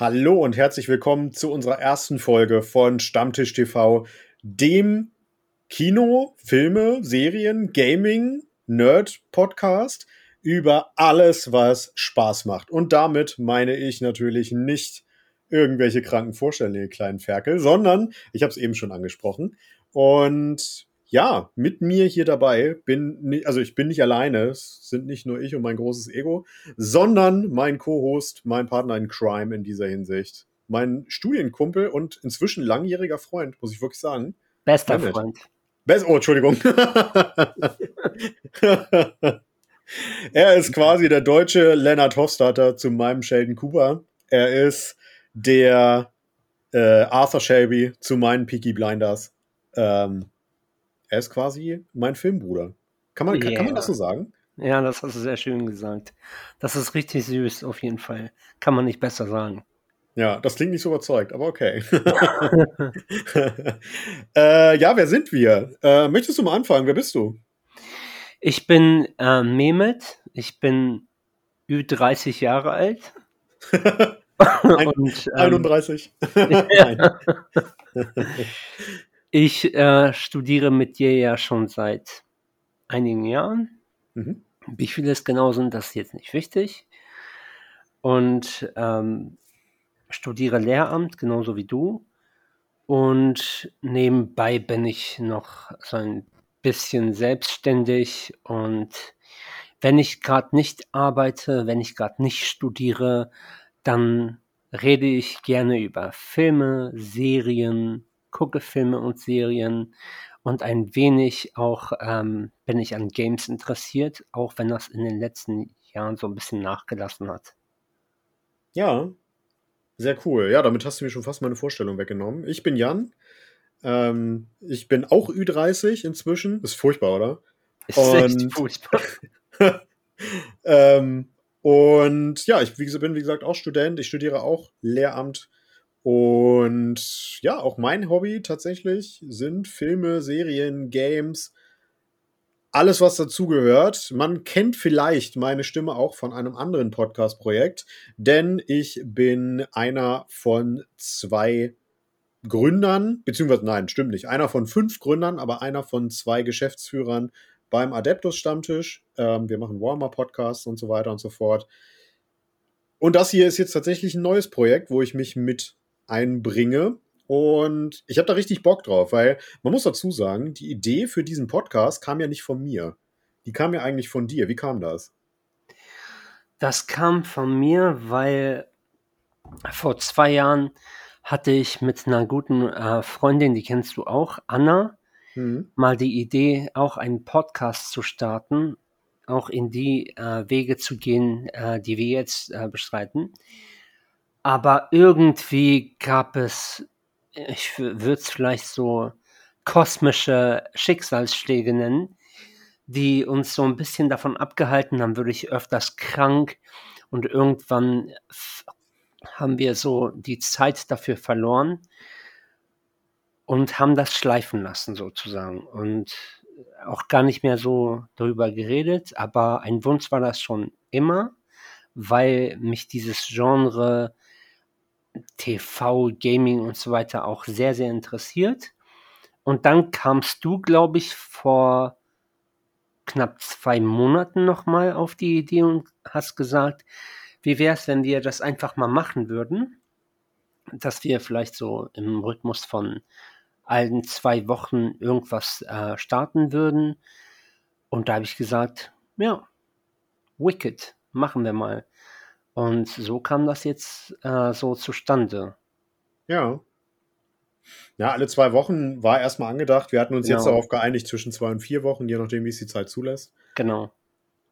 Hallo und herzlich willkommen zu unserer ersten Folge von Stammtisch TV, dem Kino, Filme, Serien, Gaming, Nerd-Podcast über alles, was Spaß macht. Und damit meine ich natürlich nicht irgendwelche kranken Vorstellungen, kleinen Ferkel, sondern, ich habe es eben schon angesprochen, und ja, mit mir hier dabei bin, also ich bin nicht alleine, es sind nicht nur ich und mein großes Ego, sondern mein Co-Host, mein Partner in Crime in dieser Hinsicht. Mein Studienkumpel und inzwischen langjähriger Freund, muss ich wirklich sagen. Bester Mehmet. Freund. Best oh, Entschuldigung. er ist quasi der deutsche Leonard Hofstadter zu meinem Sheldon Cooper. Er ist der äh, Arthur Shelby zu meinen Peaky Blinders. Ähm, er ist quasi mein Filmbruder. Kann man, yeah. kann, man das so sagen? Ja, das hast du sehr schön gesagt. Das ist richtig süß, auf jeden Fall. Kann man nicht besser sagen. Ja, das klingt nicht so überzeugt, aber okay. äh, ja, wer sind wir? Äh, möchtest du mal anfangen? Wer bist du? Ich bin äh, Mehmet. Ich bin Ü30 Jahre alt. Und, ähm, 31. Ich äh, studiere mit dir ja schon seit einigen Jahren. Mhm. Wie viele es genau sind, das ist jetzt nicht wichtig. Und ähm, studiere Lehramt, genauso wie du. Und nebenbei bin ich noch so ein bisschen selbstständig. Und wenn ich gerade nicht arbeite, wenn ich gerade nicht studiere, dann rede ich gerne über Filme, Serien, gucke Filme und Serien und ein wenig auch ähm, bin ich an Games interessiert, auch wenn das in den letzten Jahren so ein bisschen nachgelassen hat. Ja, sehr cool. Ja, damit hast du mir schon fast meine Vorstellung weggenommen. Ich bin Jan. Ähm, ich bin auch Ü30 inzwischen. Ist furchtbar, oder? Ist und, echt furchtbar. ähm, und ja, ich wie, bin wie gesagt auch Student. Ich studiere auch Lehramt und ja, auch mein Hobby tatsächlich sind Filme, Serien, Games, alles, was dazugehört. Man kennt vielleicht meine Stimme auch von einem anderen Podcast-Projekt, denn ich bin einer von zwei Gründern, beziehungsweise nein, stimmt nicht, einer von fünf Gründern, aber einer von zwei Geschäftsführern beim Adeptus-Stammtisch. Ähm, wir machen Warmer-Podcasts und so weiter und so fort. Und das hier ist jetzt tatsächlich ein neues Projekt, wo ich mich mit einbringe. Und ich habe da richtig Bock drauf, weil man muss dazu sagen, die Idee für diesen Podcast kam ja nicht von mir. Die kam ja eigentlich von dir. Wie kam das? Das kam von mir, weil vor zwei Jahren hatte ich mit einer guten äh, Freundin, die kennst du auch, Anna, mhm. mal die Idee, auch einen Podcast zu starten, auch in die äh, Wege zu gehen, äh, die wir jetzt äh, bestreiten. Aber irgendwie gab es, ich würde es vielleicht so kosmische Schicksalsschläge nennen, die uns so ein bisschen davon abgehalten haben, würde ich öfters krank und irgendwann haben wir so die Zeit dafür verloren und haben das schleifen lassen sozusagen und auch gar nicht mehr so darüber geredet, aber ein Wunsch war das schon immer, weil mich dieses Genre TV, Gaming und so weiter auch sehr, sehr interessiert. Und dann kamst du, glaube ich, vor knapp zwei Monaten nochmal auf die Idee und hast gesagt, wie wäre es, wenn wir das einfach mal machen würden? Dass wir vielleicht so im Rhythmus von allen zwei Wochen irgendwas äh, starten würden. Und da habe ich gesagt, ja, Wicked, machen wir mal. Und so kam das jetzt äh, so zustande. Ja. Ja, alle zwei Wochen war erstmal angedacht. Wir hatten uns genau. jetzt darauf geeinigt, zwischen zwei und vier Wochen, je nachdem, wie es die Zeit zulässt. Genau.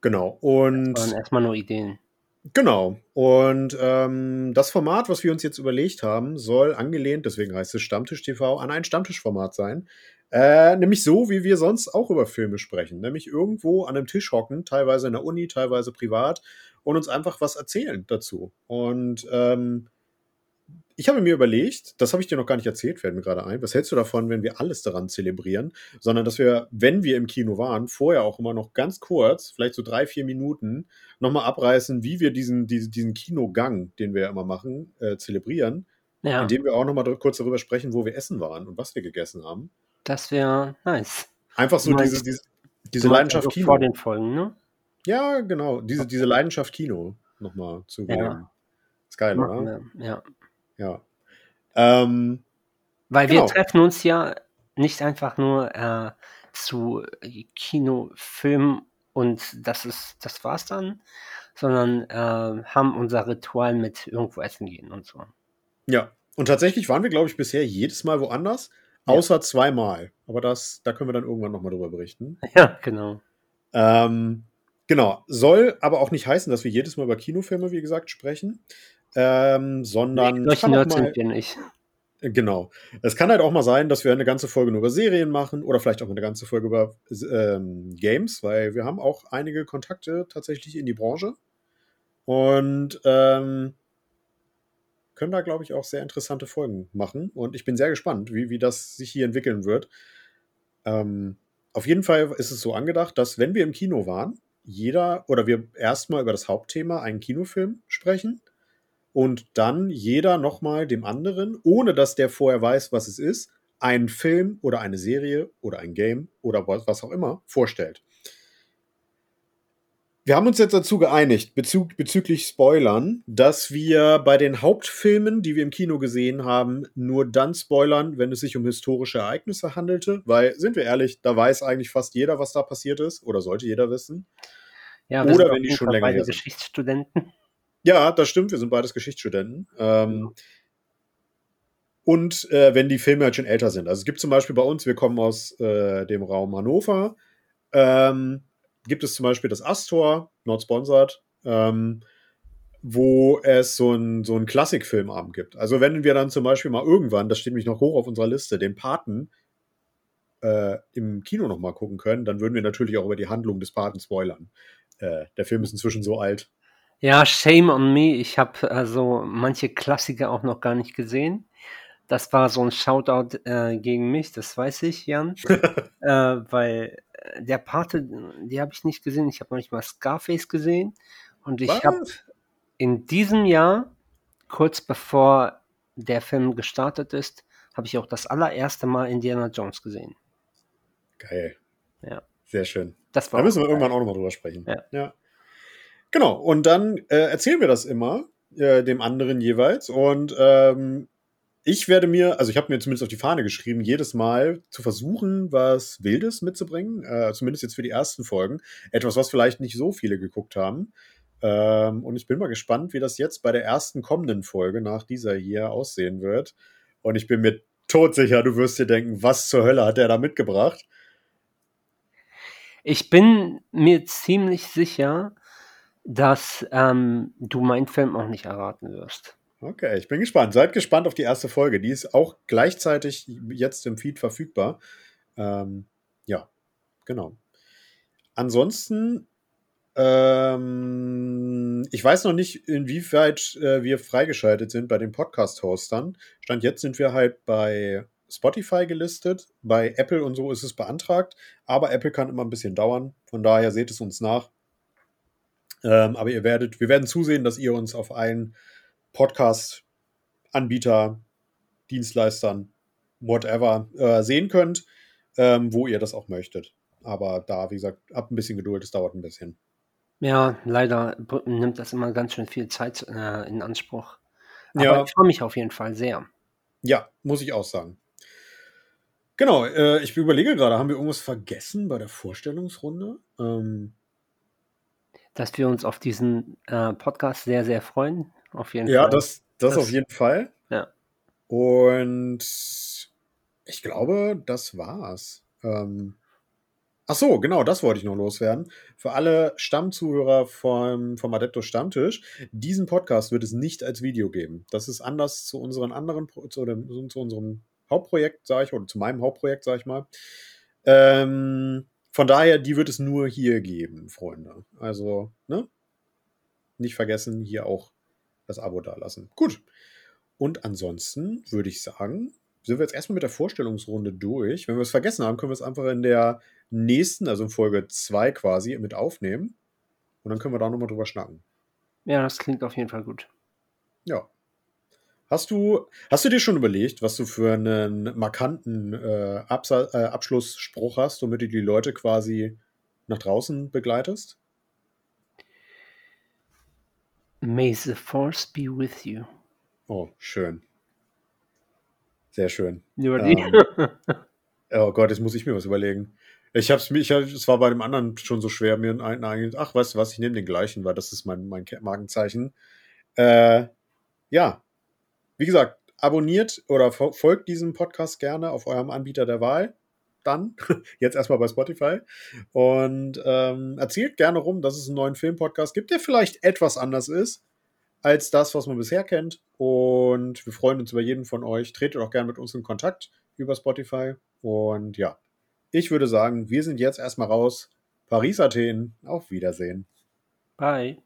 Genau. Und. Das waren erstmal nur Ideen. Genau. Und ähm, das Format, was wir uns jetzt überlegt haben, soll angelehnt, deswegen heißt es Stammtisch TV, an ein Stammtischformat sein. Äh, nämlich so, wie wir sonst auch über Filme sprechen. Nämlich irgendwo an einem Tisch hocken, teilweise in der Uni, teilweise privat und uns einfach was erzählen dazu. Und ähm, ich habe mir überlegt, das habe ich dir noch gar nicht erzählt, fällt mir gerade ein. Was hältst du davon, wenn wir alles daran zelebrieren, sondern dass wir, wenn wir im Kino waren, vorher auch immer noch ganz kurz, vielleicht so drei, vier Minuten, nochmal abreißen, wie wir diesen, diesen, diesen Kinogang, den wir ja immer machen, äh, zelebrieren, ja. indem wir auch nochmal kurz darüber sprechen, wo wir essen waren und was wir gegessen haben. Das wäre nice. Einfach so meinst, diese, diese, diese Leidenschaft also Kino. Vor den Folgen, ne? Ja, genau. Diese, diese Leidenschaft Kino nochmal zu ja. Ist geil, oder? Ja. Ja. Ähm, Weil genau. wir treffen uns ja nicht einfach nur äh, zu Kinofilmen und das ist, das war's dann, sondern äh, haben unser Ritual mit irgendwo essen gehen und so. Ja, und tatsächlich waren wir, glaube ich, bisher jedes Mal woanders, außer ja. zweimal. Aber das, da können wir dann irgendwann nochmal drüber berichten. Ja, genau. Ähm, genau. Soll aber auch nicht heißen, dass wir jedes Mal über Kinofilme, wie gesagt, sprechen ähm, sondern. Nee, kann mal, sind wir nicht. Genau. Es kann halt auch mal sein, dass wir eine ganze Folge nur über Serien machen oder vielleicht auch eine ganze Folge über ähm, Games, weil wir haben auch einige Kontakte tatsächlich in die Branche und ähm, können da, glaube ich, auch sehr interessante Folgen machen. Und ich bin sehr gespannt, wie, wie das sich hier entwickeln wird. Ähm, auf jeden Fall ist es so angedacht, dass wenn wir im Kino waren, jeder oder wir erstmal über das Hauptthema einen Kinofilm sprechen und dann jeder nochmal dem anderen, ohne dass der vorher weiß, was es ist, einen Film oder eine Serie oder ein Game oder was auch immer vorstellt. Wir haben uns jetzt dazu geeinigt, bezü bezüglich Spoilern, dass wir bei den Hauptfilmen, die wir im Kino gesehen haben, nur dann spoilern, wenn es sich um historische Ereignisse handelte, weil, sind wir ehrlich, da weiß eigentlich fast jeder, was da passiert ist, oder sollte jeder wissen. Ja, oder wenn die schon länger her sind. Geschichtsstudenten. Ja, das stimmt. Wir sind beides Geschichtsstudenten. Ähm, und äh, wenn die Filme halt schon älter sind. Also es gibt zum Beispiel bei uns, wir kommen aus äh, dem Raum Hannover, ähm, gibt es zum Beispiel das Astor, not sponsored, ähm, wo es so einen so Klassikfilmabend gibt. Also wenn wir dann zum Beispiel mal irgendwann, das steht nämlich noch hoch auf unserer Liste, den Paten äh, im Kino nochmal gucken können, dann würden wir natürlich auch über die Handlung des Paten spoilern. Äh, der Film ist inzwischen so alt. Ja, shame on me. Ich habe also manche Klassiker auch noch gar nicht gesehen. Das war so ein Shoutout äh, gegen mich, das weiß ich, Jan. äh, weil äh, der Pate, die habe ich nicht gesehen. Ich habe noch nicht mal Scarface gesehen. Und ich habe in diesem Jahr, kurz bevor der Film gestartet ist, habe ich auch das allererste Mal Indiana Jones gesehen. Geil. Ja. Sehr schön. Das war da müssen wir geil. irgendwann auch nochmal drüber sprechen. Ja. ja. Genau, und dann äh, erzählen wir das immer äh, dem anderen jeweils. Und ähm, ich werde mir, also ich habe mir zumindest auf die Fahne geschrieben, jedes Mal zu versuchen, was Wildes mitzubringen, äh, zumindest jetzt für die ersten Folgen. Etwas, was vielleicht nicht so viele geguckt haben. Ähm, und ich bin mal gespannt, wie das jetzt bei der ersten kommenden Folge nach dieser hier aussehen wird. Und ich bin mir todsicher, du wirst dir denken, was zur Hölle hat er da mitgebracht? Ich bin mir ziemlich sicher, dass ähm, du meinen Film auch nicht erraten wirst. Okay, ich bin gespannt. Seid gespannt auf die erste Folge. Die ist auch gleichzeitig jetzt im Feed verfügbar. Ähm, ja, genau. Ansonsten, ähm, ich weiß noch nicht, inwieweit äh, wir freigeschaltet sind bei den Podcast-Hostern. Stand jetzt sind wir halt bei Spotify gelistet. Bei Apple und so ist es beantragt. Aber Apple kann immer ein bisschen dauern. Von daher seht es uns nach. Ähm, aber ihr werdet, wir werden zusehen, dass ihr uns auf allen Podcast-Anbieter, Dienstleistern, whatever, äh, sehen könnt, ähm, wo ihr das auch möchtet. Aber da, wie gesagt, habt ein bisschen Geduld, es dauert ein bisschen. Ja, leider nimmt das immer ganz schön viel Zeit äh, in Anspruch. Aber ja. ich freue mich auf jeden Fall sehr. Ja, muss ich auch sagen. Genau, äh, ich überlege gerade, haben wir irgendwas vergessen bei der Vorstellungsrunde? Ähm, dass wir uns auf diesen äh, Podcast sehr, sehr freuen. Auf jeden ja, Fall. das, das, das auf jeden Fall. Ja. Und ich glaube, das war's. Ähm, ach so, genau, das wollte ich noch loswerden. Für alle Stammzuhörer vom, vom Adepto Stammtisch, diesen Podcast wird es nicht als Video geben. Das ist anders zu unseren anderen, zu, zu unserem Hauptprojekt, sage ich, oder zu meinem Hauptprojekt, sage ich mal. Ähm, von daher, die wird es nur hier geben, Freunde. Also, ne? Nicht vergessen, hier auch das Abo dalassen. Gut. Und ansonsten würde ich sagen, sind wir jetzt erstmal mit der Vorstellungsrunde durch. Wenn wir es vergessen haben, können wir es einfach in der nächsten, also in Folge 2 quasi, mit aufnehmen. Und dann können wir da nochmal drüber schnacken. Ja, das klingt auf jeden Fall gut. Ja. Hast du, hast du dir schon überlegt, was du für einen markanten äh, Absa äh, Abschlussspruch hast, womit du die Leute quasi nach draußen begleitest? May the Force be with you. Oh, schön. Sehr schön. Ähm, oh Gott, jetzt muss ich mir was überlegen. Ich hab's mir, ich, es war bei dem anderen schon so schwer, mir einen eigenen, ach, weißt du was, ich nehme den gleichen, weil das ist mein, mein Markenzeichen. Äh, ja, wie gesagt, abonniert oder folgt diesem Podcast gerne auf eurem Anbieter der Wahl. Dann, jetzt erstmal bei Spotify. Und ähm, erzählt gerne rum, dass es einen neuen Filmpodcast gibt, der vielleicht etwas anders ist als das, was man bisher kennt. Und wir freuen uns über jeden von euch. Tretet auch gerne mit uns in Kontakt über Spotify. Und ja, ich würde sagen, wir sind jetzt erstmal raus. Paris, Athen. Auf Wiedersehen. Bye.